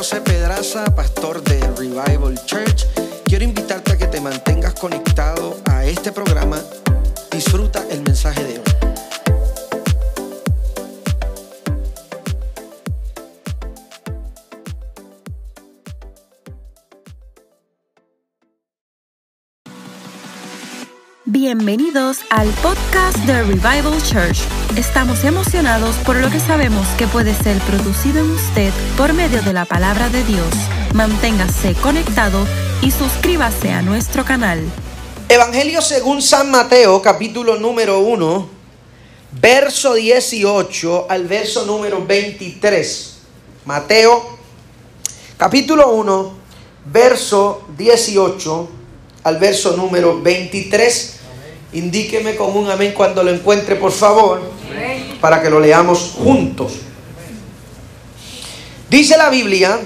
José Pedraza, pastor de Revival Church. Quiero invitarte a que te mantengas conectado a este programa. Disfruta el mensaje de hoy. Bienvenidos al podcast de Revival Church. Estamos emocionados por lo que sabemos que puede ser producido en usted por medio de la palabra de Dios. Manténgase conectado y suscríbase a nuestro canal. Evangelio según San Mateo, capítulo número 1, verso 18 al verso número 23. Mateo, capítulo 1, verso 18 al verso número 23. Indíqueme con un amén cuando lo encuentre, por favor, para que lo leamos juntos. Dice la Biblia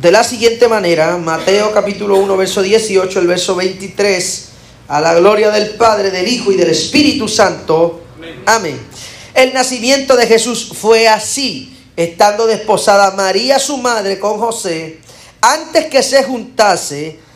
de la siguiente manera, Mateo capítulo 1, verso 18, el verso 23, a la gloria del Padre, del Hijo y del Espíritu Santo. Amén. El nacimiento de Jesús fue así, estando desposada María su madre con José, antes que se juntase,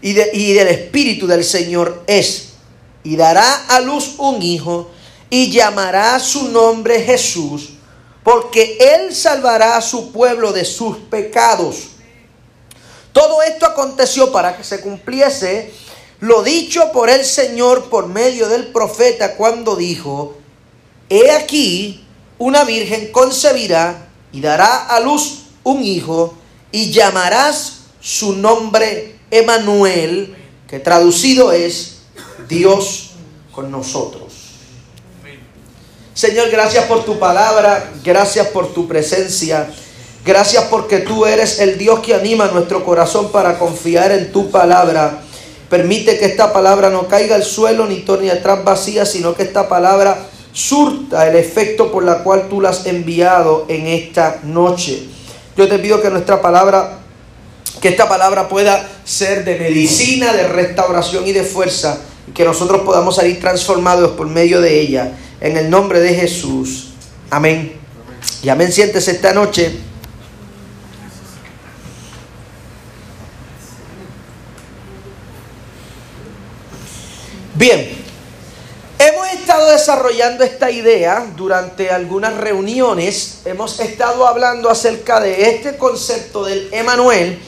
y, del Espíritu del Señor es, y dará a luz un hijo, y llamará su nombre Jesús, porque él salvará a su pueblo de sus pecados. Todo esto aconteció para que se cumpliese lo dicho por el Señor por medio del profeta cuando dijo, He aquí, una virgen concebirá y dará a luz un hijo, y llamarás su nombre Emanuel, que traducido es Dios con nosotros. Señor, gracias por tu palabra, gracias por tu presencia, gracias porque tú eres el Dios que anima nuestro corazón para confiar en tu palabra. Permite que esta palabra no caiga al suelo ni torne atrás vacía, sino que esta palabra surta el efecto por la cual tú la has enviado en esta noche. Yo te pido que nuestra palabra que esta palabra pueda ser de medicina, de restauración y de fuerza, y que nosotros podamos salir transformados por medio de ella. En el nombre de Jesús. Amén. Y amén. Siéntese esta noche. Bien, hemos estado desarrollando esta idea durante algunas reuniones. Hemos estado hablando acerca de este concepto del Emanuel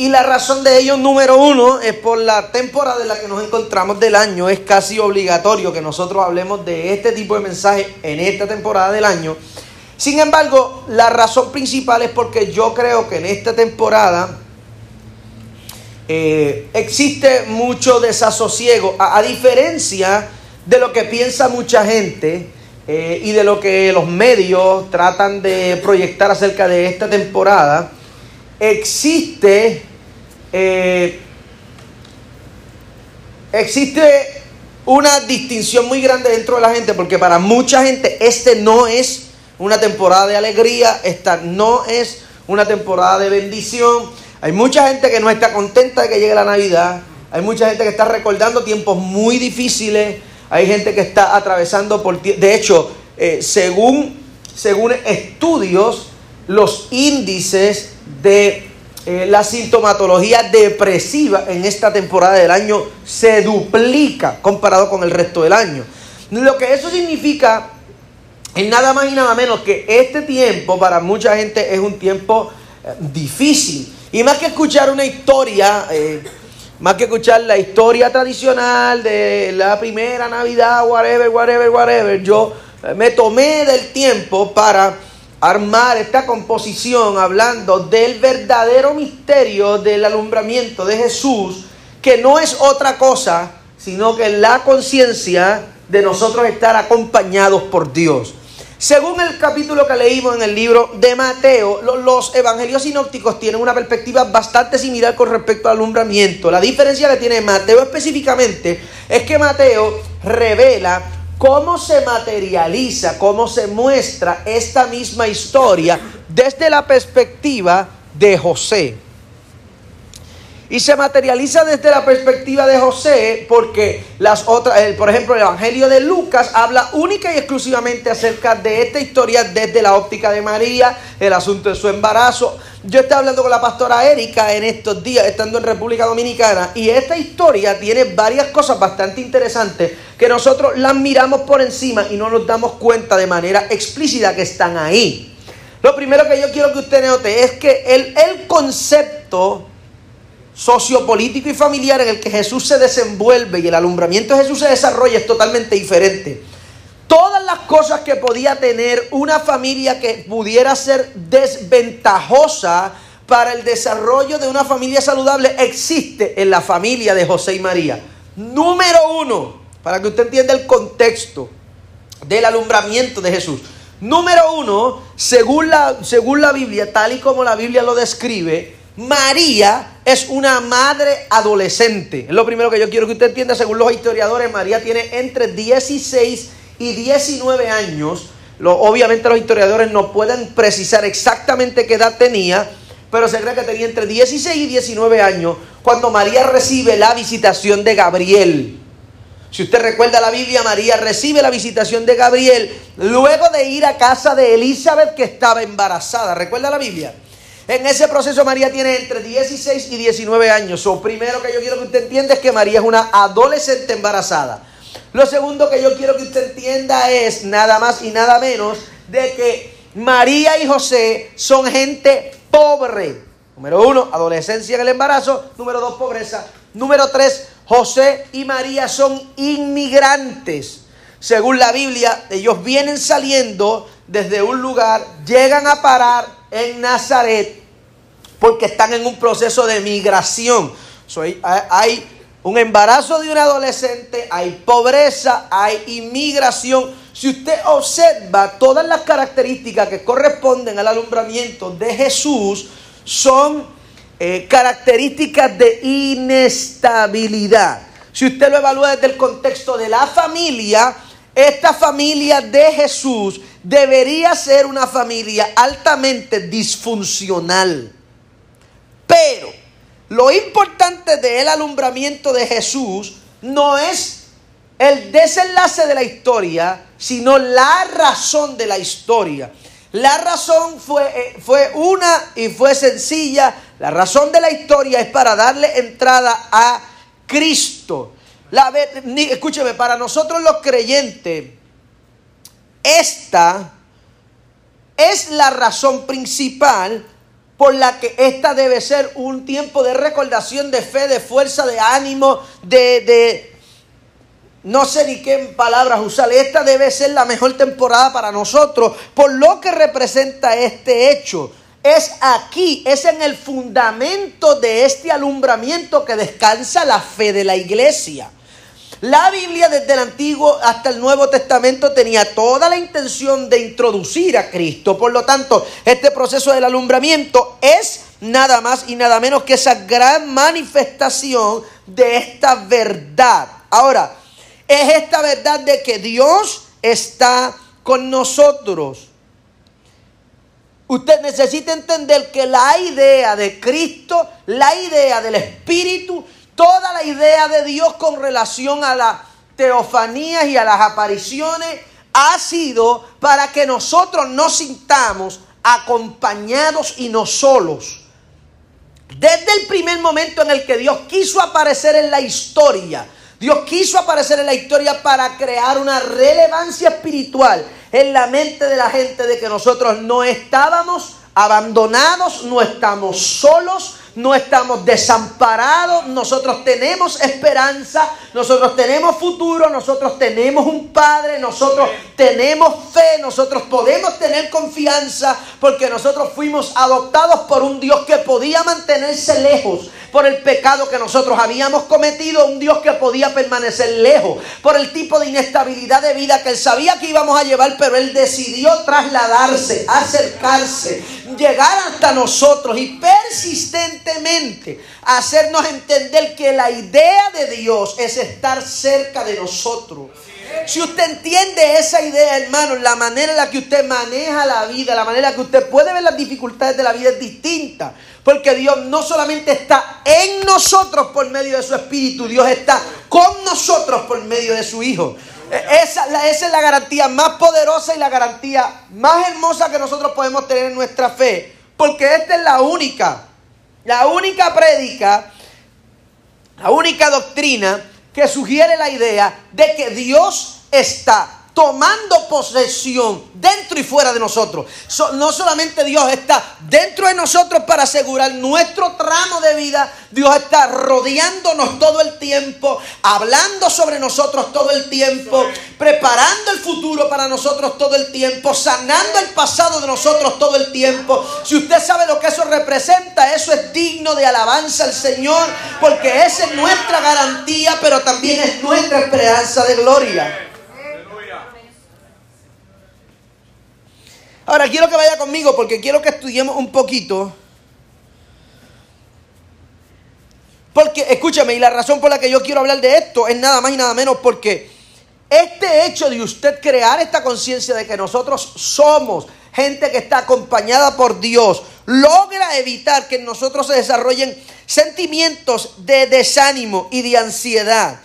y la razón de ello, número uno, es por la temporada en la que nos encontramos del año. Es casi obligatorio que nosotros hablemos de este tipo de mensaje en esta temporada del año. Sin embargo, la razón principal es porque yo creo que en esta temporada eh, existe mucho desasosiego. A, diferencia de lo que piensa mucha gente eh, y de lo que los medios tratan de proyectar acerca de esta temporada, existe eh, existe una distinción muy grande dentro de la gente porque para mucha gente este no es una temporada de alegría, esta no es una temporada de bendición. Hay mucha gente que no está contenta de que llegue la Navidad, hay mucha gente que está recordando tiempos muy difíciles, hay gente que está atravesando por... De hecho, eh, según, según estudios, los índices de eh, la sintomatología depresiva en esta temporada del año se duplica comparado con el resto del año. Lo que eso significa es nada más y nada menos que este tiempo para mucha gente es un tiempo eh, difícil. Y más que escuchar una historia, eh, más que escuchar la historia tradicional de la primera Navidad, whatever, whatever, whatever, yo me tomé del tiempo para armar esta composición hablando del verdadero misterio del alumbramiento de Jesús, que no es otra cosa, sino que la conciencia de nosotros estar acompañados por Dios. Según el capítulo que leímos en el libro de Mateo, los evangelios sinópticos tienen una perspectiva bastante similar con respecto al alumbramiento. La diferencia que tiene Mateo específicamente es que Mateo revela cómo se materializa, cómo se muestra esta misma historia desde la perspectiva de José. Y se materializa desde la perspectiva de José porque las otras, por ejemplo, el Evangelio de Lucas habla única y exclusivamente acerca de esta historia desde la óptica de María, el asunto de su embarazo. Yo estaba hablando con la pastora Erika en estos días, estando en República Dominicana, y esta historia tiene varias cosas bastante interesantes que nosotros las miramos por encima y no nos damos cuenta de manera explícita que están ahí. Lo primero que yo quiero que usted note es que el, el concepto sociopolítico y familiar en el que Jesús se desenvuelve y el alumbramiento de Jesús se desarrolla es totalmente diferente. Todas las cosas que podía tener una familia que pudiera ser desventajosa para el desarrollo de una familia saludable existe en la familia de José y María. Número uno, para que usted entienda el contexto del alumbramiento de Jesús. Número uno, según la, según la Biblia, tal y como la Biblia lo describe, María es una madre adolescente. Es lo primero que yo quiero que usted entienda. Según los historiadores, María tiene entre 16 y 19 años. obviamente los historiadores no pueden precisar exactamente qué edad tenía, pero se cree que tenía entre 16 y 19 años cuando María recibe la visitación de Gabriel. Si usted recuerda la Biblia, María recibe la visitación de Gabriel luego de ir a casa de Elizabeth que estaba embarazada. ¿Recuerda la Biblia? En ese proceso María tiene entre 16 y 19 años. Lo primero que yo quiero que usted entienda es que María es una adolescente embarazada. Lo segundo que yo quiero que usted entienda es nada más y nada menos de que María y José son gente pobre. Número uno, adolescencia en el embarazo. Número dos, pobreza. Número tres, José y María son inmigrantes. Según la Biblia, ellos vienen saliendo desde un lugar, llegan a parar en Nazaret porque están en un proceso de migración. hay un embarazo de un adolescente, hay pobreza, hay inmigración. Si usted observa todas las características que corresponden al alumbramiento de Jesús, son eh, características de inestabilidad. Si usted lo evalúa desde el contexto de la familia, esta familia de Jesús debería ser una familia altamente disfuncional. Lo importante del alumbramiento de Jesús no es el desenlace de la historia, sino la razón de la historia. La razón fue, eh, fue una y fue sencilla. La razón de la historia es para darle entrada a Cristo. La, escúcheme, para nosotros los creyentes, esta es la razón principal por la que esta debe ser un tiempo de recordación, de fe, de fuerza, de ánimo, de, de no sé ni qué palabras usar. Esta debe ser la mejor temporada para nosotros por lo que representa este hecho. Es aquí, es en el fundamento de este alumbramiento que descansa la fe de la iglesia. La Biblia desde el Antiguo hasta el Nuevo Testamento tenía toda la intención de introducir a Cristo. Por lo tanto, este proceso del alumbramiento es nada más y nada menos que esa gran manifestación de esta verdad. Ahora, es esta verdad de que Dios está con nosotros. Usted necesita entender que la idea de Cristo, la idea del Espíritu, Toda la idea de Dios con relación a las teofanías y a las apariciones ha sido para que nosotros nos sintamos acompañados y no solos. Desde el primer momento en el que Dios quiso aparecer en la historia, Dios quiso aparecer en la historia para crear una relevancia espiritual en la mente de la gente de que nosotros no estábamos abandonados, no estamos solos, no estamos desamparados, nosotros tenemos esperanza, nosotros tenemos futuro, nosotros tenemos un Padre, nosotros tenemos fe, nosotros podemos tener confianza porque nosotros fuimos adoptados por un Dios que podía mantenerse lejos por el pecado que nosotros habíamos cometido, un Dios que podía permanecer lejos, por el tipo de inestabilidad de vida que él sabía que íbamos a llevar, pero él decidió trasladarse, acercarse, llegar hasta nosotros y hacernos entender que la idea de Dios es estar cerca de nosotros. Si usted entiende esa idea, hermano, la manera en la que usted maneja la vida, la manera en la que usted puede ver las dificultades de la vida es distinta. Porque Dios no solamente está en nosotros por medio de su Espíritu, Dios está con nosotros por medio de su Hijo. E, esa, esa, es la garantía más poderosa y la garantía más hermosa que nosotros podemos tener en nuestra fe. Porque esta es la única, la única prédica, la única doctrina que sugiere la idea de que Dios está tomando posesión dentro y fuera de nosotros. no solamente Dios está dentro de nosotros para asegurar nuestro tramo de vida, Dios está rodeándonos todo el tiempo, hablando sobre nosotros todo el tiempo, preparando el futuro para nosotros todo el tiempo, sanando el pasado de nosotros todo el tiempo. Si usted sabe lo que eso representa, eso es digno de alabanza al Señor, porque esa es nuestra garantía, pero también es nuestra esperanza de gloria. Ahora quiero que vaya conmigo porque quiero que estudiemos un poquito. Porque, escúchame, y la razón por la que yo quiero hablar de esto es nada más y nada menos porque este hecho de usted crear esta conciencia de que nosotros somos gente que está acompañada por Dios, logra evitar que en nosotros se desarrollen sentimientos de desánimo y de ansiedad.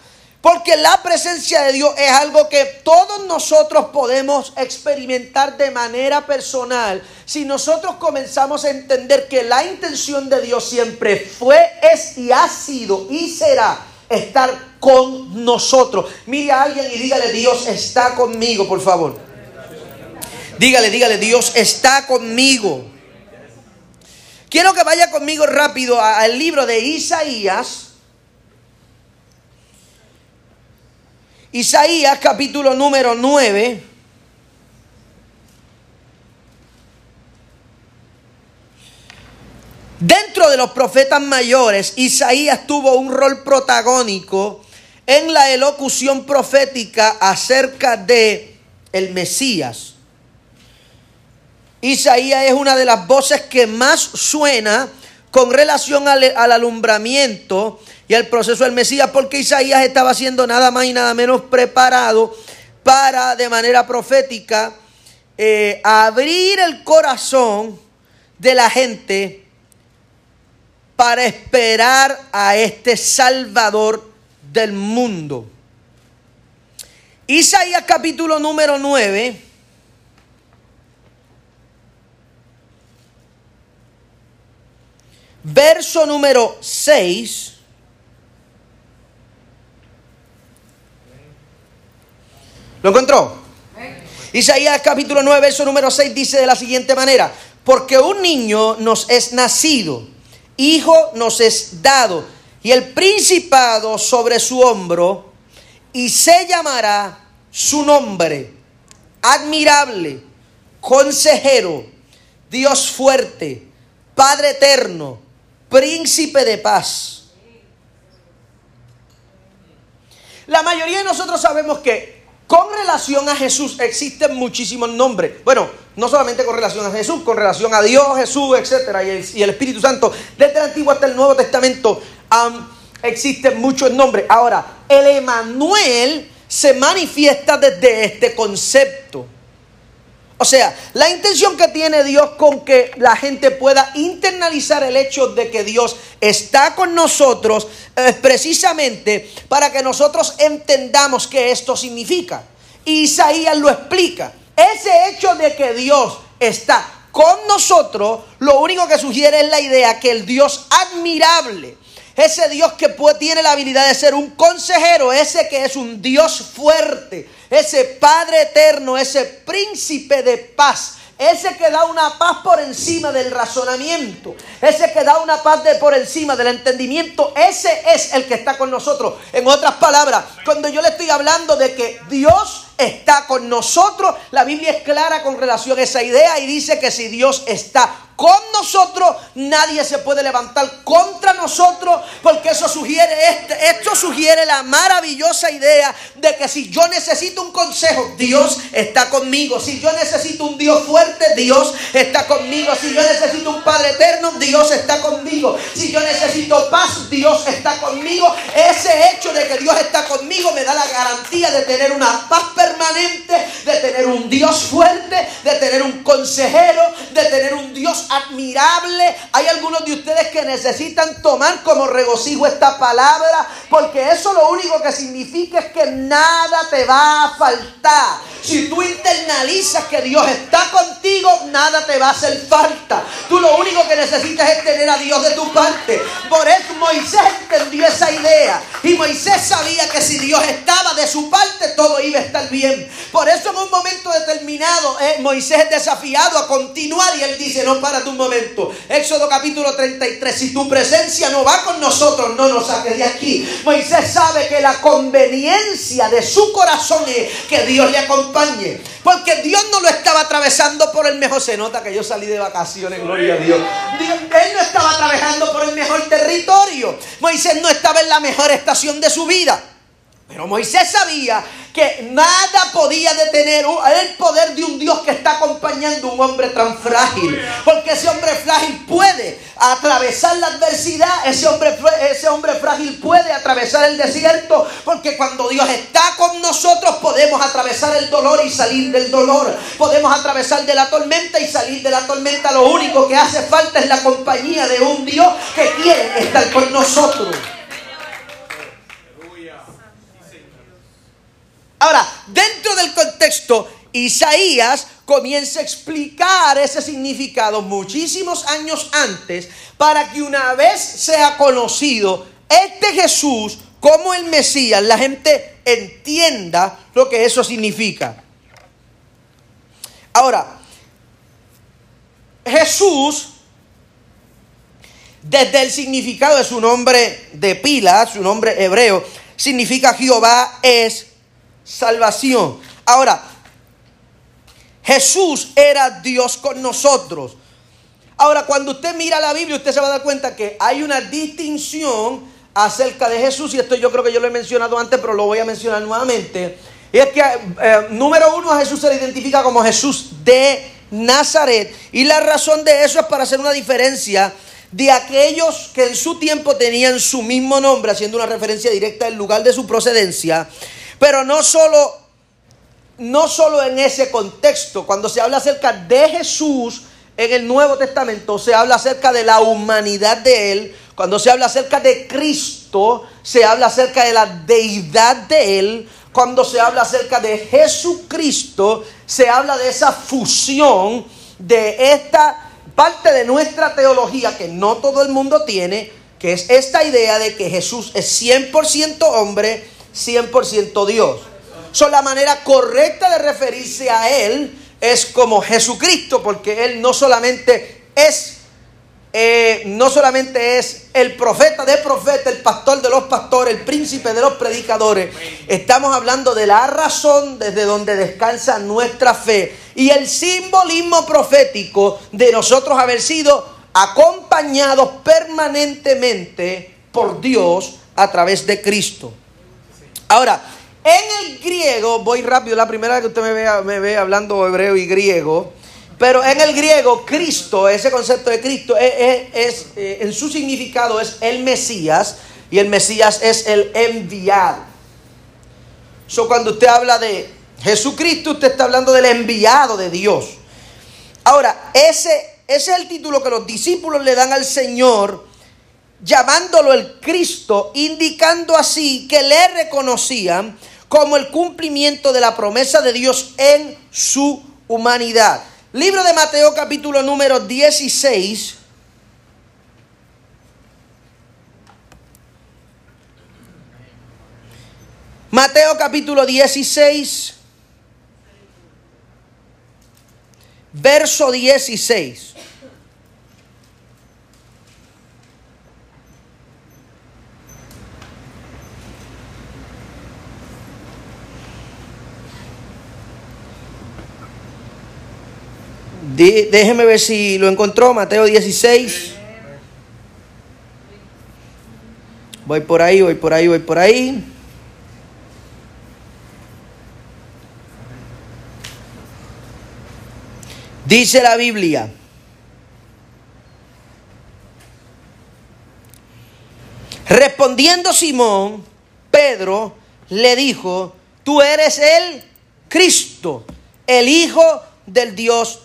Porque la presencia de Dios es algo que todos nosotros podemos experimentar de manera personal si nosotros comenzamos a entender que la intención de Dios siempre fue, es y ha sido y será estar con nosotros. Mire a alguien y dígale, Dios está conmigo, por favor. Dígale, dígale, Dios está conmigo. Quiero que vaya conmigo rápido al libro de Isaías. Isaías capítulo número 9. Dentro de los profetas mayores, Isaías tuvo un rol protagónico en la elocución profética acerca de el Mesías. Isaías es una de las voces que más suena con relación al, al alumbramiento y el proceso del Mesías, porque Isaías estaba siendo nada más y nada menos preparado para de manera profética eh, abrir el corazón de la gente para esperar a este Salvador del mundo. Isaías capítulo número 9. Verso número 6. ¿Lo encontró? Isaías capítulo 9, verso número 6 dice de la siguiente manera, porque un niño nos es nacido, hijo nos es dado, y el principado sobre su hombro, y se llamará su nombre, admirable, consejero, Dios fuerte, Padre eterno, príncipe de paz. La mayoría de nosotros sabemos que con relación a Jesús existen muchísimos nombres. Bueno, no solamente con relación a Jesús, con relación a Dios, Jesús, el, y el Espíritu Santo. Desde el Antiguo hasta el Nuevo Testamento existen muchos nombres. Ahora, el Emanuel se manifiesta desde este concepto. O sea, la intención que tiene Dios con que la gente pueda internalizar el hecho de que Dios está con nosotros es precisamente para que nosotros entendamos qué esto significa. Isaías lo explica. Ese hecho de que Dios está con nosotros, lo único que sugiere es la idea que el Dios admirable, ese Dios que tiene la habilidad de ser un consejero, ese que es un Dios fuerte, ese Padre eterno, ese príncipe de paz, ese que da una paz por encima del razonamiento, ese que da una paz de por encima del entendimiento, ese es el que está con nosotros. En otras palabras, cuando yo le estoy hablando de que Dios está con nosotros, la Biblia es clara con relación a esa idea y dice que si Dios está con nosotros, nadie se puede levantar contra nosotros, porque eso sugiere este, esto sugiere la maravillosa idea de que si yo necesito un consejo, Dios está conmigo. Si yo necesito un Dios fuerte, Dios está conmigo. Si yo necesito un Padre eterno, Dios está conmigo. Si yo necesito paz, Dios está conmigo. Ese hecho de que Dios está conmigo me da la garantía de tener una paz permanente, de tener un Dios fuerte, de tener un consejero, de tener un Dios admirable. Hay algunos de ustedes que necesitan tomar como regocijo esta palabra, porque eso lo único que significa es que nada te va a faltar. Si tú internalizas que Dios está contigo, nada te va a hacer falta. Tú lo único que necesitas es tener a Dios de tu parte. Por eso Moisés entendió esa idea. Y Moisés sabía que si Dios estaba de su parte, todo iba a estar bien. Por eso en un momento determinado, eh, Moisés es desafiado a continuar y él dice, no, para un momento. Éxodo capítulo 33, si tu presencia no va con nosotros, no nos saques de aquí. Moisés sabe que la conveniencia de su corazón es que Dios le acompañe porque Dios no lo estaba atravesando por el mejor. Se nota que yo salí de vacaciones, gloria a Dios. Él no estaba atravesando por el mejor territorio. Moisés no estaba en la mejor estación de su vida. Pero Moisés sabía que nada podía detener el poder de un Dios que está acompañando a un hombre tan frágil. Porque ese hombre frágil puede atravesar la adversidad, ese hombre, ese hombre frágil puede atravesar el desierto, porque cuando Dios está con nosotros podemos atravesar el dolor y salir del dolor. Podemos atravesar de la tormenta y salir de la tormenta. Lo único que hace falta es la compañía de un Dios que quiere estar con nosotros. Ahora, dentro del contexto, Isaías comienza a explicar ese significado muchísimos años antes para que una vez sea conocido este Jesús como el Mesías, la gente entienda lo que eso significa. Ahora, Jesús, desde el significado de su nombre de pila, su nombre hebreo, significa Jehová es salvación. Ahora, Jesús era Dios con nosotros. Ahora, cuando usted mira la Biblia, usted se va a dar cuenta que hay una distinción acerca de Jesús, y esto yo creo que yo lo he mencionado antes, pero lo voy a mencionar nuevamente. Y es que, eh, número uno, a Jesús se le identifica como Jesús de Nazaret. Y la razón de eso es para hacer una diferencia de aquellos que en su tiempo tenían su mismo nombre, haciendo una referencia directa al lugar de su procedencia, pero no solo, no solo en ese contexto, cuando se habla acerca de Jesús en el Nuevo Testamento, se habla acerca de la humanidad de Él. Cuando se habla acerca de Cristo, se habla acerca de la deidad de Él. Cuando se habla acerca de Jesucristo, se habla de esa fusión de esta parte de nuestra teología que no todo el mundo tiene, que es esta idea de que Jesús es 100% hombre 100% Dios. So, la manera correcta de referirse a Él es como Jesucristo, porque Él no solamente es eh, no solamente es el profeta de profetas, el pastor de los pastores, el príncipe de los predicadores. Estamos hablando de la razón desde donde descansa nuestra fe y el simbolismo profético de nosotros haber sido acompañados permanentemente por Dios a través de Cristo. Ahora, en el griego, voy rápido, la primera vez que usted me ve, me ve hablando hebreo y griego, pero en el griego, Cristo, ese concepto de Cristo, es, eh, en su significado es el Mesías y el Mesías es el enviado. So, cuando usted habla de Jesucristo, usted está hablando del enviado de Dios. Ahora, ese, ese es el título que los discípulos le dan al Señor llamándolo el Cristo, indicando así que le reconocían como el cumplimiento de la promesa de Dios en su humanidad. Libro de Mateo capítulo número 16. Mateo capítulo 16, verso 16. Déjeme ver si lo encontró, Mateo 16. Voy por ahí, voy por ahí, voy por ahí. Dice la Biblia. Respondiendo Simón, Pedro le dijo, tú eres el Cristo, el Hijo del Dios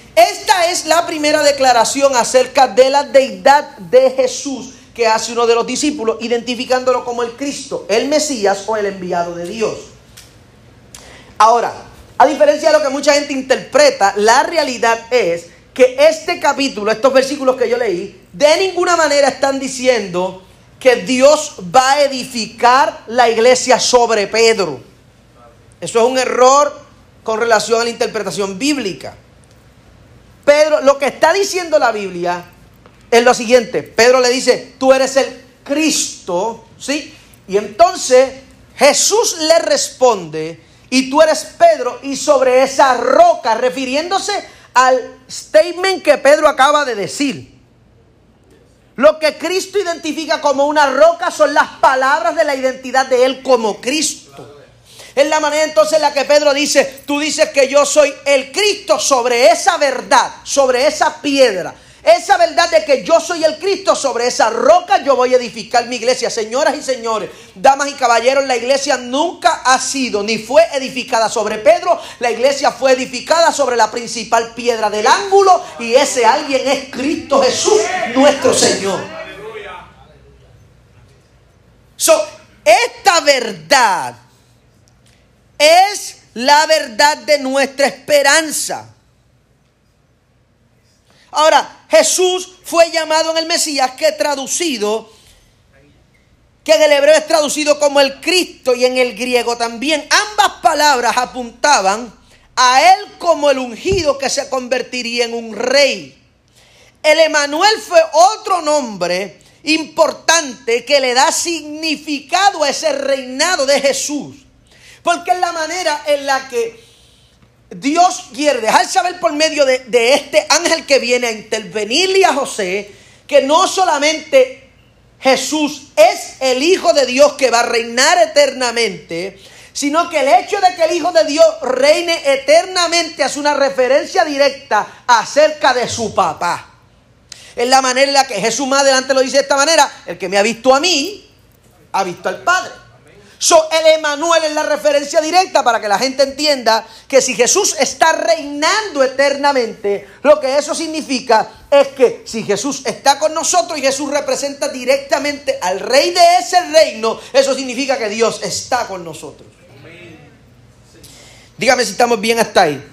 esta es la primera declaración acerca de la deidad de Jesús que hace uno de los discípulos, identificándolo como el Cristo, el Mesías o el enviado de Dios. Ahora, a diferencia de lo que mucha gente interpreta, la realidad es que este capítulo, estos versículos que yo leí, de ninguna manera están diciendo que Dios va a edificar la iglesia sobre Pedro. Eso es un error con relación a la interpretación bíblica. Pedro, lo que está diciendo la Biblia es lo siguiente. Pedro le dice, tú eres el Cristo, ¿sí? Y entonces Jesús le responde, y tú eres Pedro, y sobre esa roca, refiriéndose al statement que Pedro acaba de decir. Lo que Cristo identifica como una roca son las palabras de la identidad de Él como Cristo. Es la manera entonces en la que Pedro dice, tú dices que yo soy el Cristo sobre esa verdad, sobre esa piedra. Esa verdad de que yo soy el Cristo sobre esa roca, yo voy a edificar mi iglesia. Señoras y señores, damas y caballeros, la iglesia nunca ha sido ni fue edificada sobre Pedro. La iglesia fue edificada sobre la principal piedra del ángulo y ese alguien es Cristo Jesús, nuestro Señor. So, esta verdad es la verdad de nuestra esperanza. Ahora, Jesús fue llamado en el Mesías, que traducido, que en el hebreo es traducido como el Cristo y en el griego también. Ambas palabras apuntaban a él como el ungido que se convertiría en un rey. El Emanuel fue otro nombre importante que le da significado a ese reinado de Jesús. Porque es la manera en la que Dios quiere dejar saber por medio de, este ángel que viene a intervenirle a José que no solamente Jesús es el Hijo de Dios que va a reinar eternamente, sino que el hecho de que el Hijo de Dios reine eternamente hace una referencia directa acerca de su papá. Es la manera en la que Jesús más adelante lo dice de esta manera, el que me ha visto a mí, ha visto al Padre. So, el Emanuel es la referencia directa para que la gente entienda que si Jesús está reinando eternamente, lo que eso significa es que si Jesús está con nosotros y Jesús representa directamente al rey de ese reino, eso significa que Dios está con nosotros. Dígame si estamos bien hasta ahí.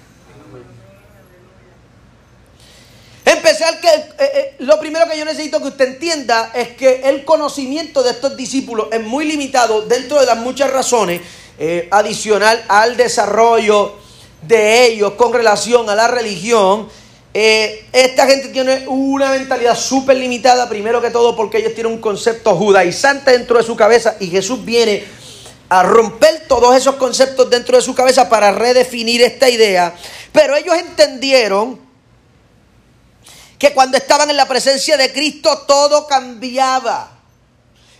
Eh, eh, lo primero que yo necesito que usted entienda es que el conocimiento de estos discípulos es muy limitado dentro de las muchas razones eh, adicional al desarrollo de ellos con relación a la religión. esta gente tiene una mentalidad súper limitada, primero que todo porque ellos tienen un concepto judaizante dentro de su cabeza y Jesús viene a romper todos esos conceptos dentro de su cabeza para redefinir esta idea. Pero ellos entendieron que cuando estaban en la presencia de Cristo todo cambiaba.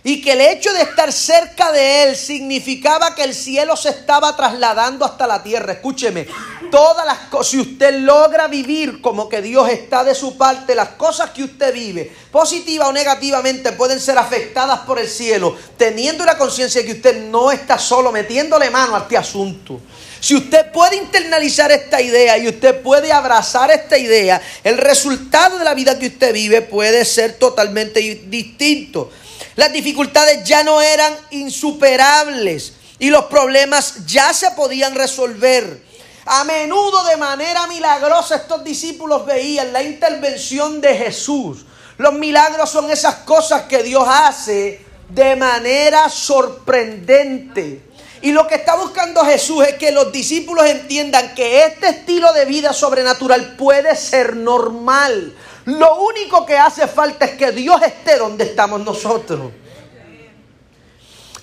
y que el hecho de estar cerca de Él significaba que el cielo se estaba trasladando hasta la tierra. Escúcheme, todas las cosas, si usted logra vivir como que Dios está de su parte, las cosas que usted vive, positiva o negativamente, pueden ser afectadas por el cielo, teniendo la conciencia de que usted no está solo metiéndole mano a este asunto. Si usted puede internalizar esta idea y usted puede abrazar esta idea, el resultado de la vida que usted vive puede ser totalmente distinto. Las dificultades ya no eran insuperables y los problemas ya se podían resolver. A menudo de manera milagrosa estos discípulos veían la intervención de Jesús. Los milagros son esas cosas que Dios hace de manera sorprendente. Y lo que está buscando Jesús es que los discípulos entiendan que este estilo de vida sobrenatural puede ser normal. Lo único que hace falta es que Dios esté donde estamos nosotros.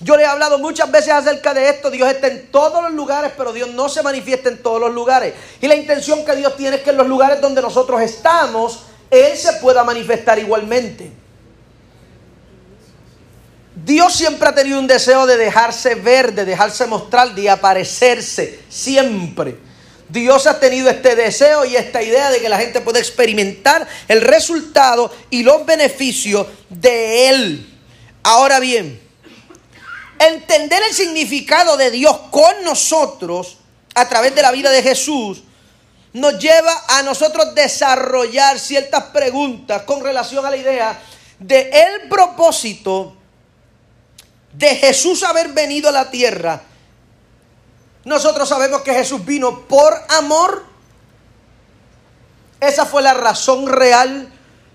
Yo le he hablado muchas veces acerca de esto. Dios está en todos los lugares, pero Dios no se manifiesta en todos los lugares. Y la intención que Dios tiene es que en los lugares donde nosotros estamos, Él se pueda manifestar igualmente. Dios siempre ha tenido un deseo de dejarse ver, de dejarse mostrar, de aparecerse, siempre. Dios ha tenido este deseo y esta idea de que la gente pueda experimentar el resultado y los beneficios de Él. Ahora bien, entender el significado de Dios con nosotros a través de la vida de Jesús nos lleva a nosotros desarrollar ciertas preguntas con relación a la idea de el propósito de Jesús haber venido a la tierra nosotros sabemos que Jesús vino por amor. Esa fue la razón real.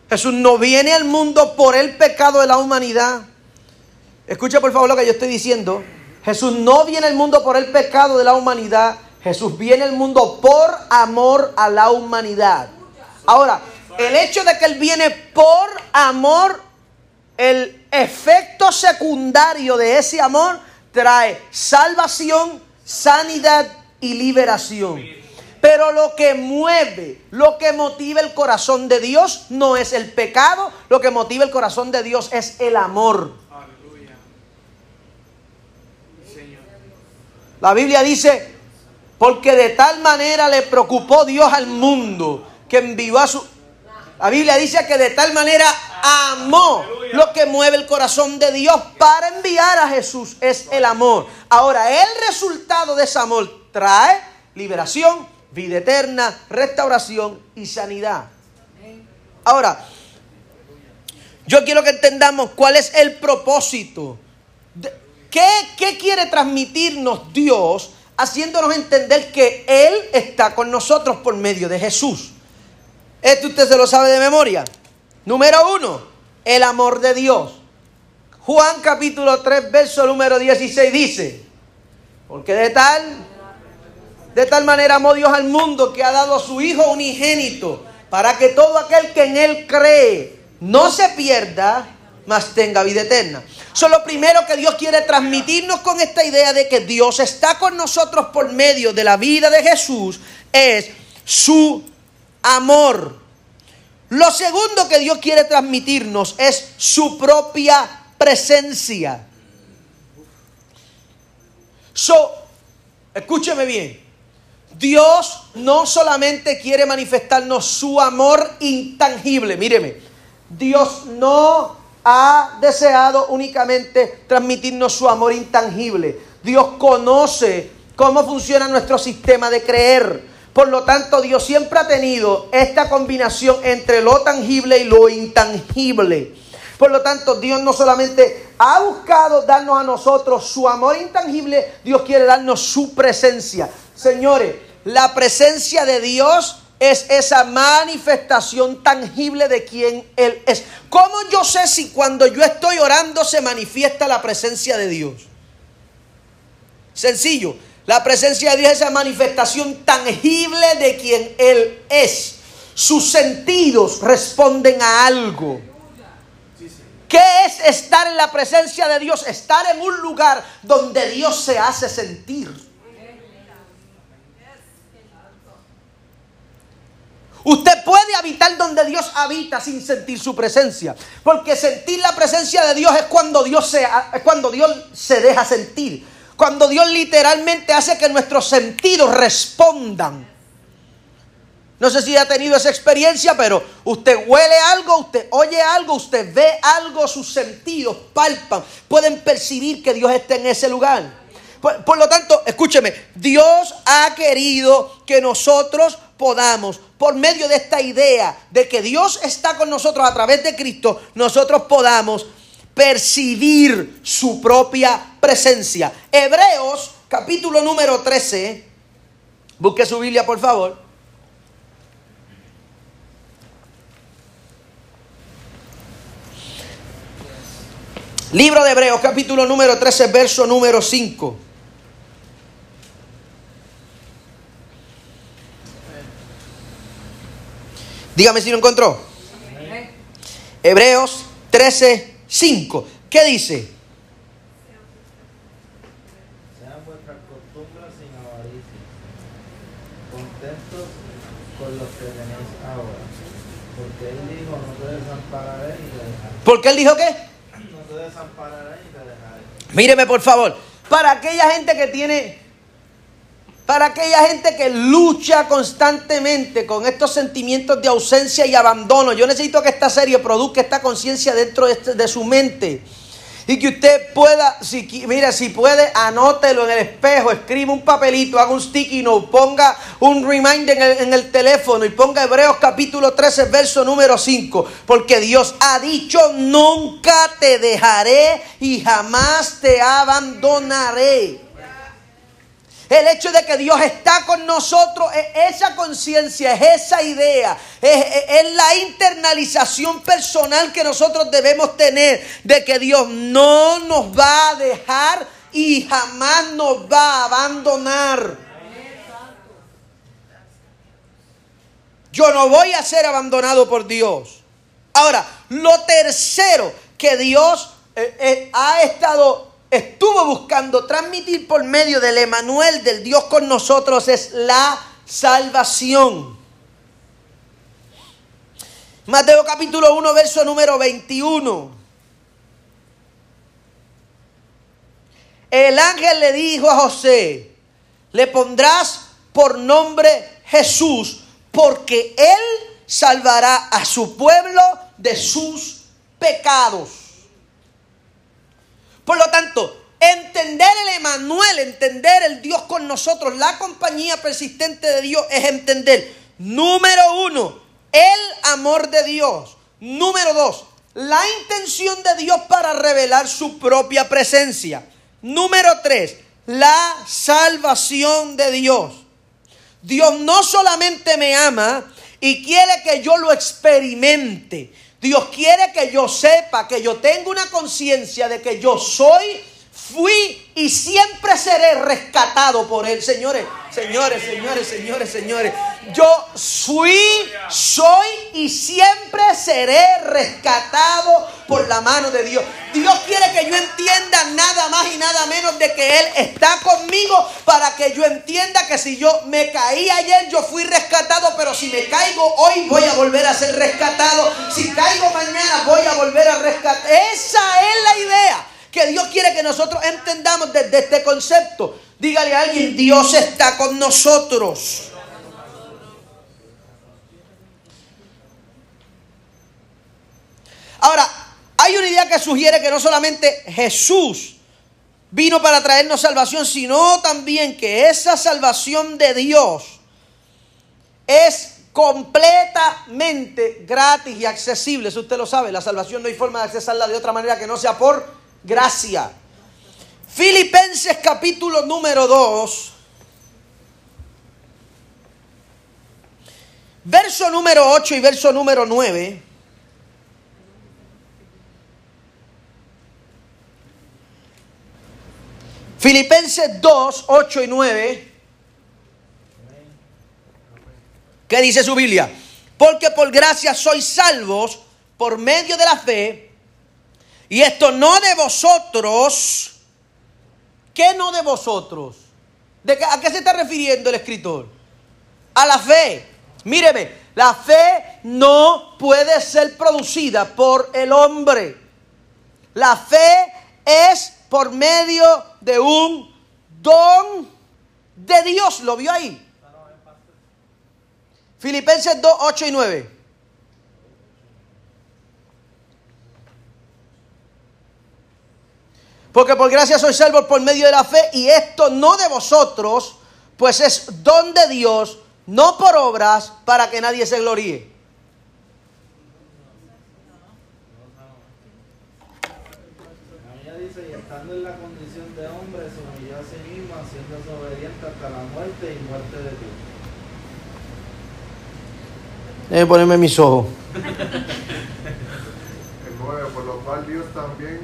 Jesús no viene al mundo por el pecado de la humanidad. Escucha por favor lo que yo estoy diciendo. Jesús no viene al mundo por el pecado de la humanidad. Jesús viene al mundo por amor a la humanidad. Ahora, el hecho de que Él viene por amor, el efecto secundario de ese amor trae salvación sanidad y liberación. Pero lo que mueve, lo que motiva el corazón de Dios no es el pecado, lo que motiva el corazón de Dios es el amor. La Biblia dice, porque de tal manera le preocupó Dios al mundo que envió a su... La Biblia dice que de tal manera amó. Lo que mueve el corazón de Dios para enviar a Jesús es el amor. Ahora, el resultado de ese amor trae liberación, vida eterna, restauración y sanidad. Ahora, yo quiero que entendamos cuál es el propósito. ¿Qué, ¿Qué quiere transmitirnos Dios haciéndonos entender que Él está con nosotros por medio de Jesús? Esto usted se lo sabe de memoria. Número uno, el amor de Dios. Juan capítulo 3, verso número 16 dice, porque de tal, de tal manera amó Dios al mundo que ha dado a su Hijo unigénito, para que todo aquel que en Él cree no se pierda, mas tenga vida eterna. Eso lo primero que Dios quiere transmitirnos con esta idea de que Dios está con nosotros por medio de la vida de Jesús, es su amor. Lo segundo que Dios quiere transmitirnos es su propia presencia. So, escúcheme bien. Dios no solamente quiere manifestarnos su amor intangible, míreme. Dios no ha deseado únicamente transmitirnos su amor intangible. Dios conoce cómo funciona nuestro sistema de creer. Por lo tanto, Dios siempre ha tenido esta combinación entre lo tangible y lo intangible. Por lo tanto, Dios no solamente ha buscado darnos a nosotros su amor intangible, Dios quiere darnos su presencia. Señores, la presencia de Dios es esa manifestación tangible de quien Él es. ¿Cómo yo sé si cuando yo estoy orando se manifiesta la presencia de Dios? Sencillo. La presencia de Dios es esa manifestación tangible de quien Él es. Sus sentidos responden a algo. ¿Qué es estar en la presencia de Dios? Estar en un lugar donde Dios se hace sentir. Usted puede habitar donde Dios habita sin sentir su presencia. Porque sentir la presencia de Dios es cuando Dios se, es cuando Dios se deja sentir. Cuando Dios literalmente hace que nuestros sentidos respondan. No sé si ha tenido esa experiencia, pero usted huele algo, usted oye algo, usted ve algo, sus sentidos palpan, pueden percibir que Dios está en ese lugar. Por, por, lo tanto, escúcheme, Dios ha querido que nosotros podamos, por medio de esta idea de que Dios está con nosotros a través de Cristo, nosotros podamos percibir su propia presencia. Hebreos capítulo número 13, busque su Biblia por favor. Libro de Hebreos, capítulo número 13, verso número 5. Dígame si lo encontró. Hebreos 13, 5. ¿Qué dice? Sean vuestras costumbres sin avaricia, contentos con los que tenéis ahora. Porque Él dijo, no te desampararé ni te dejaré. ¿Por qué él dijo qué? No te desampararé ni te dejaré. Míreme por favor. Para aquella gente que tiene, para aquella gente que lucha constantemente con estos sentimientos de ausencia y abandono, yo necesito que esta serie produzca esta conciencia dentro de, este- de su mente. Y que usted pueda, si, mira, si puede, anótelo en el espejo, escriba un papelito, haga un sticky note, ponga un reminder en el, en el teléfono y ponga Hebreos capítulo 13, verso número 5. Porque Dios ha dicho, nunca te dejaré y jamás te abandonaré. El hecho de que Dios está con nosotros es esa conciencia, es esa idea, es, la internalización personal que nosotros debemos tener de que Dios no nos va a dejar y jamás nos va a abandonar. Yo no voy a ser abandonado por Dios. Ahora, lo tercero que Dios eh, eh, ha estado, estuvo buscando transmitir por medio del Emanuel, del Dios con nosotros, es la salvación. Mateo capítulo 1, verso número 21. El ángel le dijo a José, le pondrás por nombre Jesús, porque él salvará a su pueblo de sus pecados. Por lo tanto, entender el Emanuel, entender el Dios con nosotros, la compañía persistente de Dios es entender, número uno, el amor de Dios. Número dos, la intención de Dios para revelar su propia presencia. Número tres, la salvación de Dios. Dios no solamente me ama y quiere que yo lo experimente. Dios quiere que yo sepa, que yo tenga una conciencia de que yo soy, fui y siempre seré rescatado por Él. Señores, señores, señores, señores, señores. Yo fui, soy y siempre seré rescatado por la mano de Dios. Dios quiere que yo entienda nada más y nada menos de que Él está conmigo para que yo entienda que si yo me caí ayer, yo fui rescatado, pero si me caigo hoy, voy a volver a ser rescatado. Si caigo mañana, voy a volver a rescatar. Esa es la idea que Dios quiere que nosotros entendamos desde este concepto. Dígale a alguien, Dios está con nosotros. Ahora, hay una idea que sugiere que no solamente Jesús vino para traernos salvación, sino también que esa salvación de Dios es completamente gratis y accesible. Eso usted lo sabe, la salvación no hay forma de accesarla de otra manera que no sea por gracia. Filipenses capítulo número 2, verso número 8 y verso número 9. Filipenses 2, 8 y 9. ¿Qué dice su Biblia? Porque por gracia sois salvos por medio de la fe. Y esto no de vosotros. ¿Qué no de vosotros? ¿De qué- ¿A qué se está refiriendo el escritor? A la fe. Míreme, la fe no puede ser producida por el hombre. La fe es por medio de un don de Dios. ¿Lo vio ahí? Filipenses 2, 8 y 9. Porque por gracia sois salvos por medio de la fe y esto no de vosotros, pues es don de Dios, no por obras, para que nadie se gloríe. Ella dice, y estando en la condición de hombre, se humilló a sí mismo, haciéndose obediente hasta la muerte y muerte de. Déjame ponerme mis ojos. El 9, por lo cual Dios también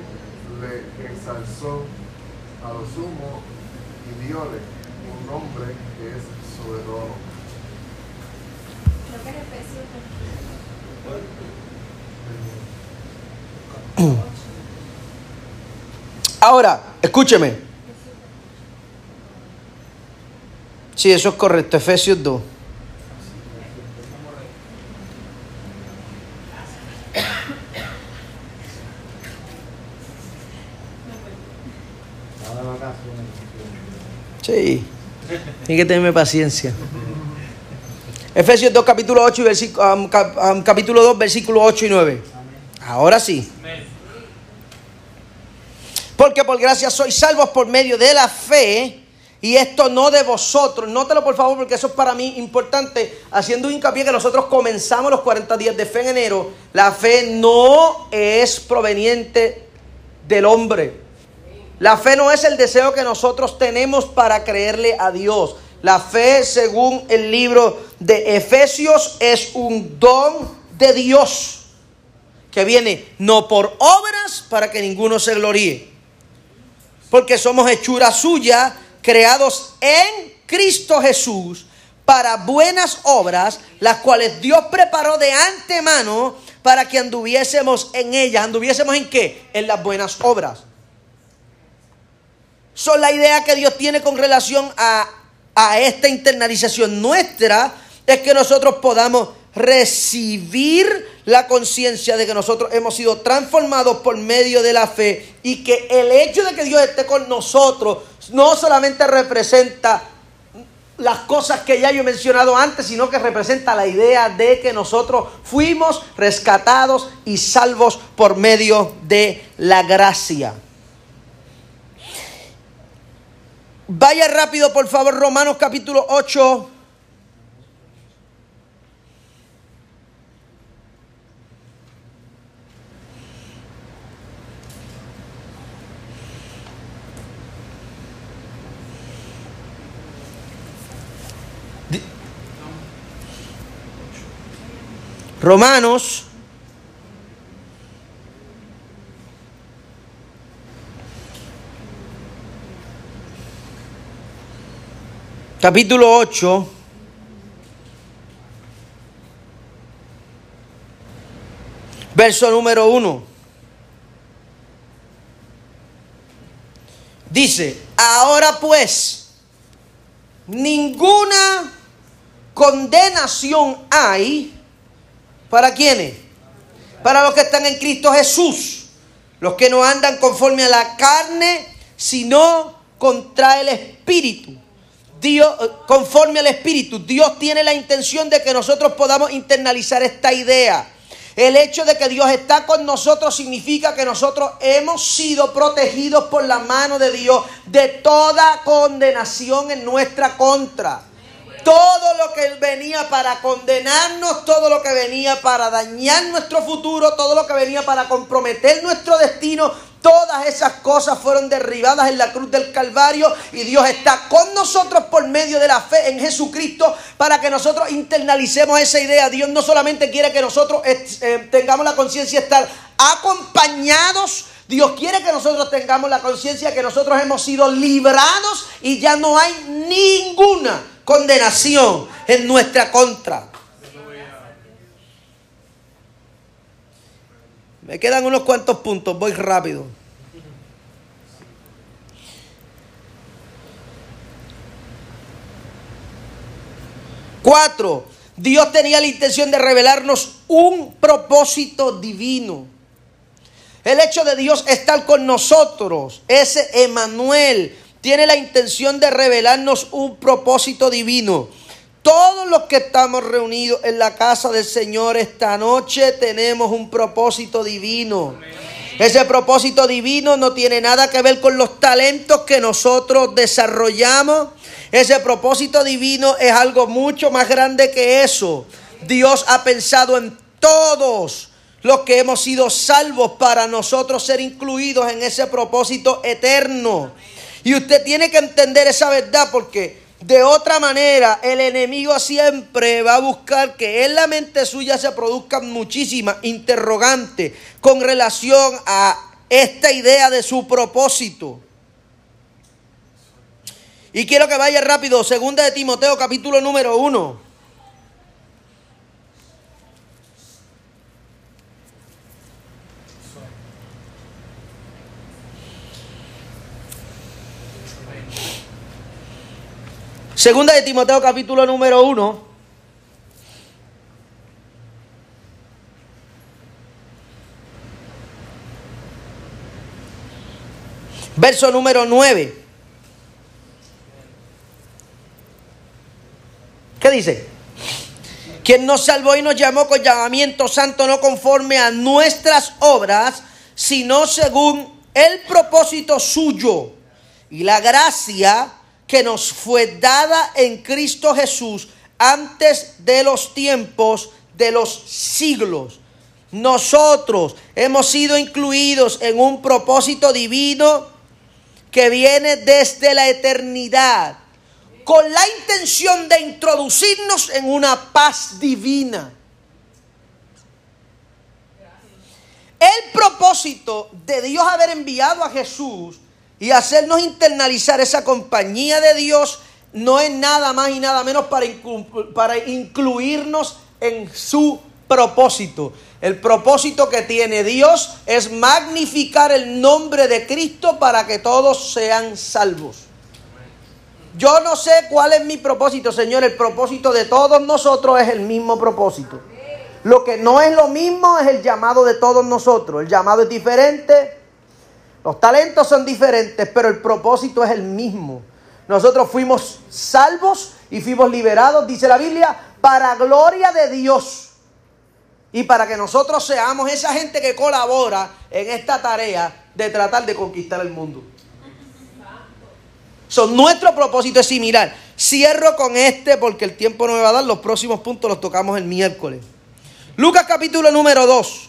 a lo sumo y diole un nombre que es sobre todo nombre. Creo que es Efesios Ahora, escúcheme. Sí, eso es correcto, Efesios 2. Está de vacaciones. Sí, tiene que tenerme paciencia. Efesios 2, capítulo 8 y versículo, cap- capítulo 2, versículo 8 y 9. Ahora sí. Porque por gracia sois salvos por medio de la fe, y esto no de vosotros. Nótelo por favor, porque eso es para mí importante. Haciendo hincapié que nosotros comenzamos los 40 días de fe en enero. La fe no es proveniente del hombre. La fe no es el deseo que nosotros tenemos para creerle a Dios. La fe, según el libro de Efesios, es un don de Dios que viene no por obras para que ninguno se gloríe, porque somos hechura suya, creados en Cristo Jesús para buenas obras, las cuales Dios preparó de antemano para que anduviésemos en ellas. ¿Anduviésemos en qué? En las buenas obras son la idea que Dios tiene con relación a, a esta internalización nuestra, es que nosotros podamos recibir la conciencia de que nosotros hemos sido transformados por medio de la fe y que el hecho de que Dios esté con nosotros no solamente representa las cosas que ya yo he mencionado antes, sino que representa la idea de que nosotros fuimos rescatados y salvos por medio de la gracia. Vaya rápido, por favor, Romanos capítulo 8. Di- Romanos capítulo 8, verso número 1. Dice, ahora pues, ninguna condenación hay para quienes, para los que están en Cristo Jesús, los que no andan conforme a la carne, sino contra el Espíritu. Dios, eh, conforme al Espíritu, Dios tiene la intención de que nosotros podamos internalizar esta idea. El hecho de que Dios está con nosotros significa que nosotros hemos sido protegidos por la mano de Dios de toda condenación en nuestra contra. Todo lo que venía para condenarnos, todo lo que venía para dañar nuestro futuro, todo lo que venía para comprometer nuestro destino, todas esas cosas fueron derribadas en la cruz del Calvario y Dios está con nosotros por medio de la fe en Jesucristo para que nosotros internalicemos esa idea. Dios no solamente quiere que nosotros eh, tengamos la conciencia de estar acompañados, Dios quiere que nosotros tengamos la conciencia que nosotros hemos sido librados y ya no hay ninguna condenación en nuestra contra. Me quedan unos cuantos puntos, voy rápido. Cuatro, Dios tenía la intención de revelarnos un propósito divino. El hecho de Dios estar con nosotros, ese Emanuel, tiene la intención de revelarnos un propósito divino. Todos los que estamos reunidos en la casa del Señor esta noche tenemos un propósito divino. Ese propósito divino no tiene nada que ver con los talentos que nosotros desarrollamos. Ese propósito divino es algo mucho más grande que eso. Dios ha pensado en todos los que hemos sido salvos para nosotros ser incluidos en ese propósito eterno. Y usted tiene que entender esa verdad porque de otra manera el enemigo siempre va a buscar que en la mente suya se produzcan muchísimas interrogantes con relación a esta idea de su propósito. Y quiero que vaya rápido, segunda de Timoteo capítulo número 1. Segunda de Timoteo capítulo número 1. Verso número 9. ¿Qué dice? Quien nos salvó y nos llamó con llamamiento santo no conforme a nuestras obras, sino según el propósito suyo y la gracia que nos fue dada en Cristo Jesús antes de los tiempos de los siglos. Nosotros hemos sido incluidos en un propósito divino que viene desde la eternidad, con la intención de introducirnos en una paz divina. El propósito de Dios haber enviado a Jesús y hacernos internalizar esa compañía de Dios no es nada más y nada menos para, para incluirnos en su propósito. El propósito que tiene Dios es magnificar el nombre de Cristo para que todos sean salvos. Yo no sé cuál es mi propósito, Señor. El propósito de todos nosotros es el mismo propósito. Lo que no es lo mismo es el llamado de todos nosotros. El llamado es diferente, los talentos son diferentes, pero el propósito es el mismo. Nosotros fuimos salvos y fuimos liberados, dice la Biblia, para gloria de Dios. Y para que nosotros seamos esa gente que colabora en esta tarea de tratar de conquistar el mundo. Son nuestro propósito es similar. Cierro con este porque el tiempo no me va a dar. Los próximos puntos los tocamos el miércoles. Lucas capítulo número 2.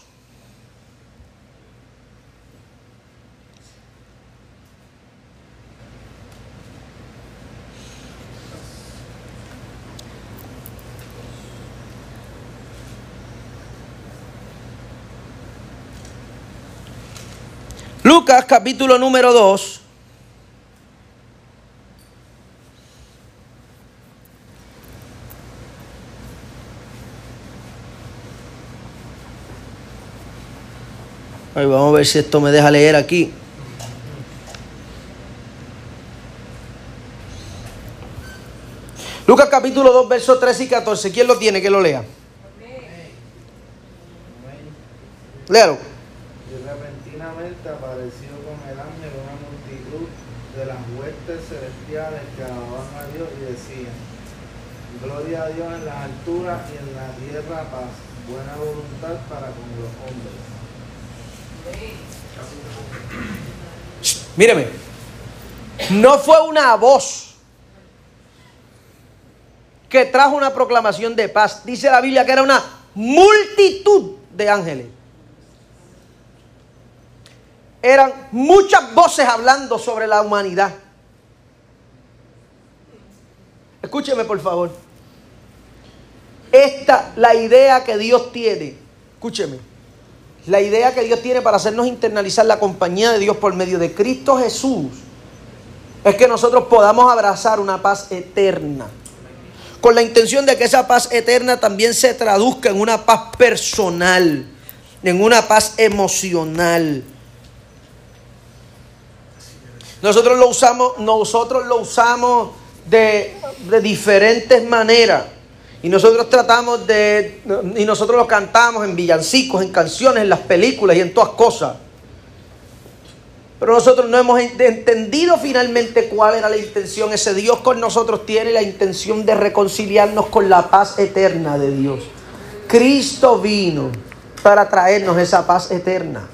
Lucas capítulo número 2. vamos a ver si esto me deja leer aquí. Lucas capítulo 2, versos 13 y 14. ¿Quién lo tiene? Que lo lea. Léalo. Celestiales que alaban a Dios y decían, Gloria a Dios en las alturas y en la tierra paz, buena voluntad para con los hombres. Míreme, no fue una voz que trajo una proclamación de paz. Dice la Biblia que era una multitud de ángeles. Eran muchas voces hablando sobre la humanidad. Escúcheme por favor. Esta, la idea que Dios tiene, escúcheme, la idea que Dios tiene para hacernos internalizar la compañía de Dios por medio de Cristo Jesús, es que nosotros podamos abrazar una paz eterna. Con la intención de que esa paz eterna también se traduzca en una paz personal, en una paz emocional. Nosotros lo usamos, nosotros lo usamos de, diferentes maneras. Y nosotros tratamos de, y nosotros lo cantamos en villancicos, en canciones, en las películas y en todas cosas. Pero nosotros no hemos entendido finalmente cuál era la intención. Ese Dios con nosotros tiene la intención de reconciliarnos con la paz eterna de Dios. Cristo vino para traernos esa paz eterna.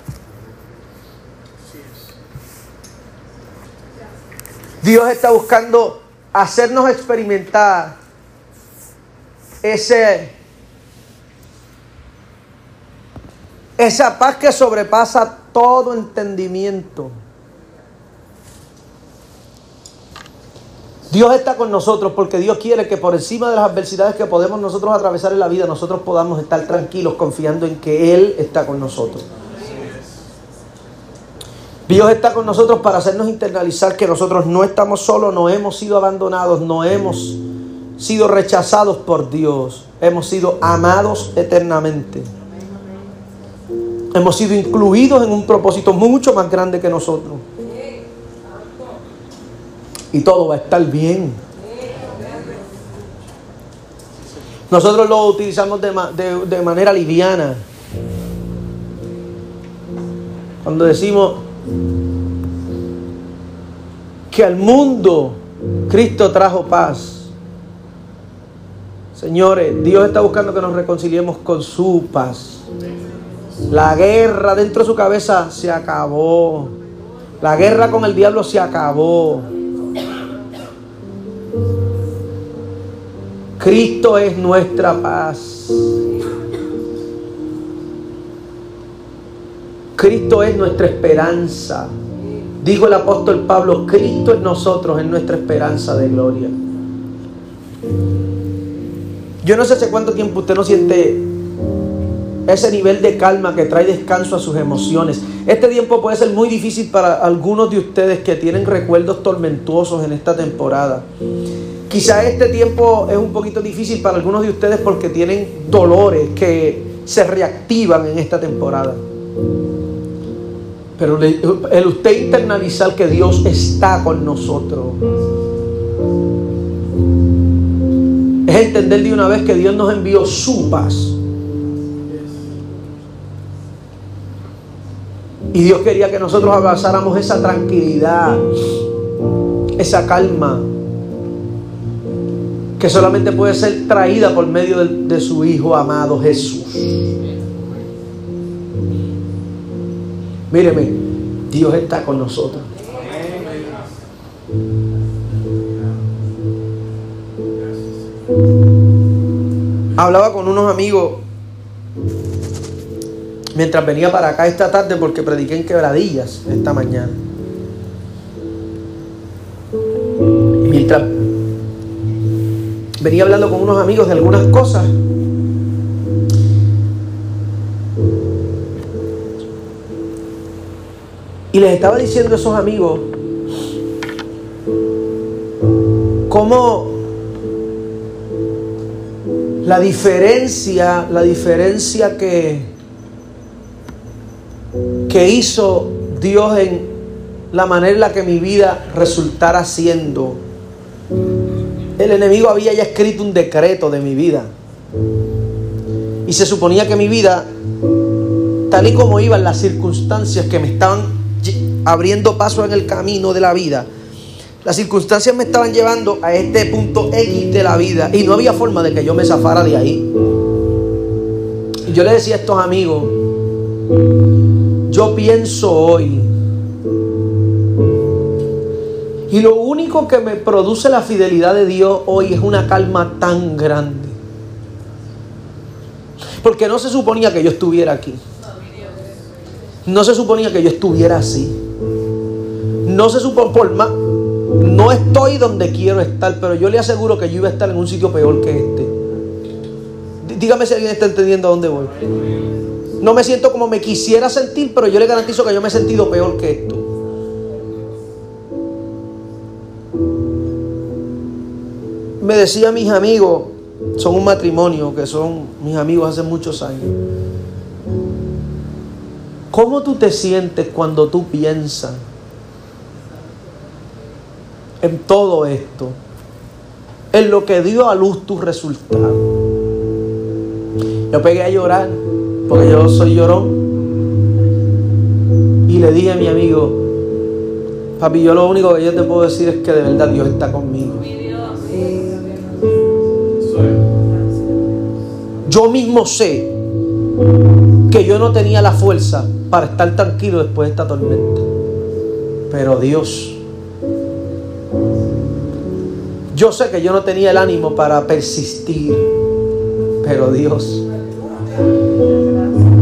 Dios está buscando hacernos experimentar ese esa paz que sobrepasa todo entendimiento. Dios está con nosotros porque Dios quiere que por encima de las adversidades que podemos nosotros atravesar en la vida, nosotros podamos estar tranquilos confiando en que Él está con nosotros. Dios está con nosotros para hacernos internalizar que nosotros no estamos solos, no hemos sido abandonados, no hemos sido rechazados por Dios, hemos sido amados eternamente. Hemos sido incluidos en un propósito mucho más grande que nosotros. Y todo va a estar bien. Nosotros lo utilizamos de, manera liviana. Cuando decimos que al mundo Cristo trajo paz. Señores, Dios está buscando que nos reconciliemos con su paz. La guerra dentro de su cabeza se acabó. La guerra con el diablo se acabó. Cristo es nuestra paz. Cristo es nuestra esperanza. Dijo el apóstol Pablo, Cristo en nosotros es nuestra esperanza de gloria. Yo no sé hace cuánto tiempo usted no siente ese nivel de calma que trae descanso a sus emociones. Este tiempo puede ser muy difícil para algunos de ustedes que tienen recuerdos tormentuosos en esta temporada. Quizá este tiempo es un poquito difícil para algunos de ustedes porque tienen dolores que se reactivan en esta temporada. Pero el usted internalizar que Dios está con nosotros es entender de una vez que Dios nos envió su paz Y Dios quería que nosotros abrazáramos esa tranquilidad, esa calma, que solamente puede ser traída por medio de, su Hijo amado Jesús. Míreme, Dios está con nosotros. Hablaba con unos amigos mientras venía para acá esta tarde porque prediqué en quebradillas esta mañana. mientras venía hablando con unos amigos de algunas cosas, y les estaba diciendo a esos amigos cómo la diferencia, la diferencia que que hizo Dios en la manera en la que mi vida resultara siendo. El enemigo había ya escrito un decreto de mi vida. Y se suponía que mi vida, tal y como iban las circunstancias que me estaban abriendo paso en el camino de la vida, las circunstancias me estaban llevando a este punto X de la vida y no había forma de que yo me zafara de ahí. Y yo le decía a estos amigos, yo pienso hoy. Y lo único que me produce la fidelidad de Dios hoy es una calma tan grande. Porque no se suponía que yo estuviera aquí. No se suponía que yo estuviera así. No se suponía, por más, no estoy donde quiero estar, pero yo le aseguro que yo iba a estar en un sitio peor que este. Dígame si alguien está entendiendo a dónde voy. No me siento como me quisiera sentir, pero yo le garantizo que yo me he sentido peor que esto. Me decía mis amigos, son un matrimonio que son mis amigos hace muchos años. ¿Cómo tú te sientes cuando tú piensas en todo esto? en lo que dio a luz tu resultado. Yo pegué a llorar, porque yo soy llorón. Y le dije a mi amigo, papi, yo lo único que yo te puedo decir es que de verdad Dios está conmigo. Yo mismo sé que yo no tenía la fuerza para estar tranquilo después de esta tormenta. Pero Dios, yo sé que yo no tenía el ánimo para persistir. Pero Dios,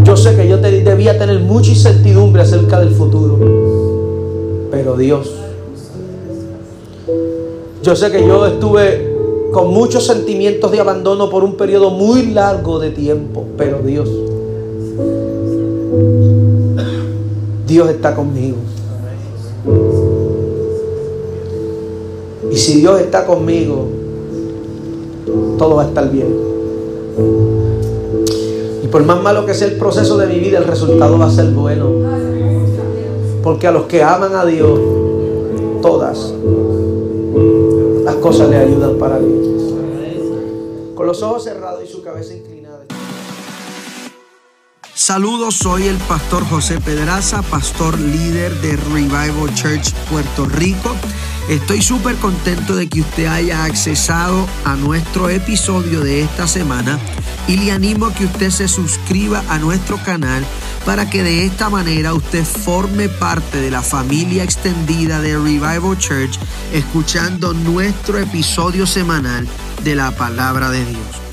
yo sé que yo debía tener mucha incertidumbre acerca del futuro. Pero Dios, yo sé que yo estuve con muchos sentimientos de abandono por un periodo muy largo de tiempo. Pero Dios, Dios está conmigo. Y si Dios está conmigo, todo va a estar bien. Y por más malo que sea el proceso de mi vida, el resultado va a ser bueno. Porque a los que aman a Dios, todas las cosas le ayudan para bien. Con los ojos cerrados y su cabeza inclinada. Saludos, soy el pastor José Pedraza, pastor líder de Revival Church Puerto Rico. Estoy súper contento de que usted haya accesado a nuestro episodio de esta semana y le animo a que usted se suscriba a nuestro canal para que de esta manera usted forme parte de la familia extendida de Revival Church escuchando nuestro episodio semanal de la palabra de Dios.